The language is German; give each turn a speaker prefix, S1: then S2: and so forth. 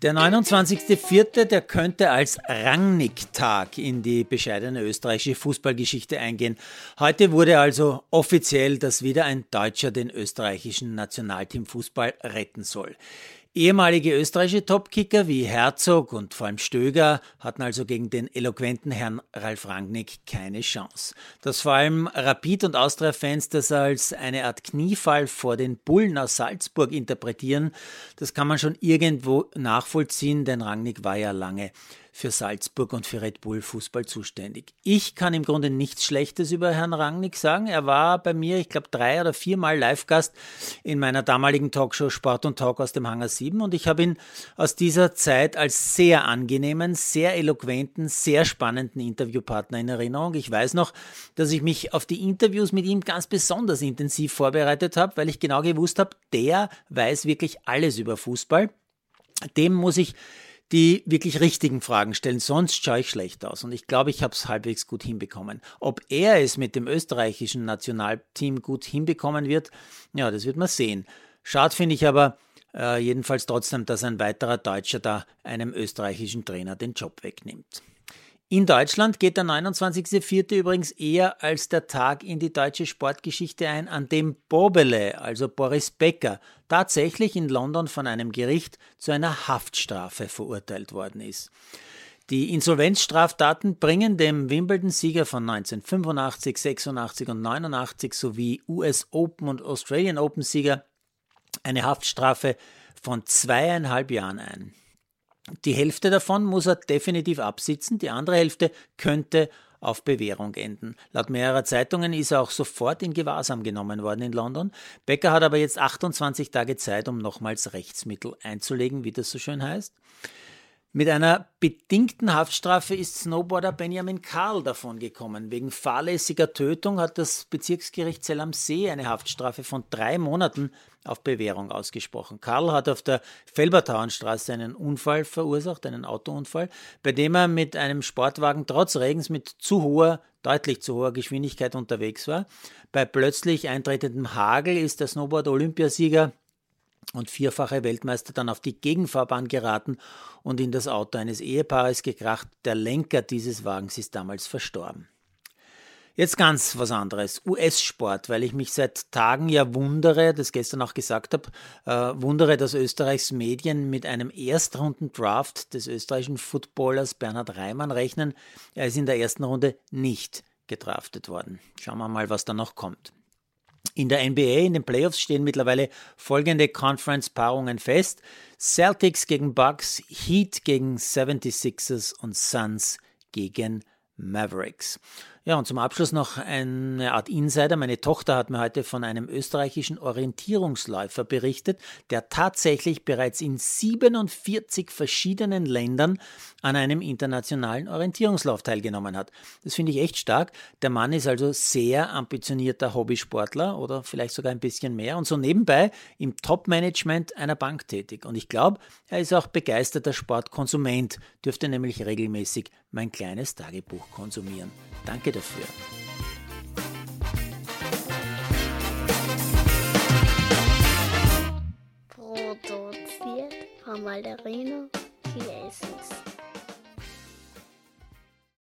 S1: Der 29.04., der könnte als Rangnick-Tag in die bescheidene österreichische Fußballgeschichte eingehen. Heute wurde also offiziell, dass wieder ein Deutscher den österreichischen Nationalteam Fußball retten soll. Ehemalige österreichische Topkicker wie Herzog und vor allem Stöger hatten also gegen den eloquenten Herrn Ralf Rangnick keine Chance. Dass vor allem Rapid- und Austria-Fans das als eine Art Kniefall vor den Bullen aus Salzburg interpretieren, das kann man schon irgendwo nachvollziehen, denn Rangnick war ja lange für Salzburg und für Red Bull Fußball zuständig. Ich kann im Grunde nichts Schlechtes über Herrn Rangnick sagen. Er war bei mir, ich glaube, drei oder viermal Live-Gast in meiner damaligen Talkshow Sport und Talk aus dem Hangar 7 und ich habe ihn aus dieser Zeit als sehr angenehmen, sehr eloquenten, sehr spannenden Interviewpartner in Erinnerung. Ich weiß noch, dass ich mich auf die Interviews mit ihm ganz besonders intensiv vorbereitet habe, weil ich genau gewusst habe, der weiß wirklich alles über Fußball. Dem muss ich die wirklich richtigen Fragen stellen, sonst schaue ich schlecht aus. Und ich glaube, ich habe es halbwegs gut hinbekommen. Ob er es mit dem österreichischen Nationalteam gut hinbekommen wird, ja, das wird man sehen. Schade finde ich aber äh, jedenfalls trotzdem, dass ein weiterer Deutscher da einem österreichischen Trainer den Job wegnimmt. In Deutschland geht der 29.04. übrigens eher als der Tag in die deutsche Sportgeschichte ein, an dem Bobele, also Boris Becker, tatsächlich in London von einem Gericht zu einer Haftstrafe verurteilt worden ist. Die Insolvenzstraftaten bringen dem Wimbledon-Sieger von 1985, 86 und 89 sowie US Open und Australian Open-Sieger eine Haftstrafe von zweieinhalb Jahren ein. Die Hälfte davon muss er definitiv absitzen, die andere Hälfte könnte auf Bewährung enden. Laut mehrerer Zeitungen ist er auch sofort in Gewahrsam genommen worden in London. Becker hat aber jetzt 28 Tage Zeit, um nochmals Rechtsmittel einzulegen, wie das so schön heißt. Mit einer bedingten Haftstrafe ist Snowboarder Benjamin Karl davon gekommen. Wegen fahrlässiger Tötung hat das Bezirksgericht Zell am See eine Haftstrafe von drei Monaten auf Bewährung ausgesprochen. Karl hat auf der Felbertauernstraße einen Unfall verursacht, einen Autounfall, bei dem er mit einem Sportwagen trotz Regens mit zu hoher, deutlich zu hoher Geschwindigkeit unterwegs war. Bei plötzlich eintretendem Hagel ist der Snowboard-Olympiasieger und vierfache Weltmeister dann auf die Gegenfahrbahn geraten und in das Auto eines Ehepaares gekracht. Der Lenker dieses Wagens ist damals verstorben. Jetzt ganz was anderes. US-Sport, weil ich mich seit Tagen ja wundere, das gestern auch gesagt habe, äh, wundere, dass Österreichs Medien mit einem Erstrunden-Draft des österreichischen Footballers Bernhard Reimann rechnen. Er ist in der ersten Runde nicht gedraftet worden. Schauen wir mal, was da noch kommt. In der NBA, in den Playoffs stehen mittlerweile folgende Conference-Paarungen fest. Celtics gegen Bucks, Heat gegen 76ers und Suns gegen Mavericks. Ja, und zum Abschluss noch eine Art Insider. Meine Tochter hat mir heute von einem österreichischen Orientierungsläufer berichtet, der tatsächlich bereits in 47 verschiedenen Ländern an einem internationalen Orientierungslauf teilgenommen hat. Das finde ich echt stark. Der Mann ist also sehr ambitionierter Hobbysportler oder vielleicht sogar ein bisschen mehr und so nebenbei im Top-Management einer Bank tätig. Und ich glaube, er ist auch begeisterter Sportkonsument, dürfte nämlich regelmäßig mein kleines Tagebuch konsumieren. Danke dafür.
S2: Produziert von Malderino Chiesens.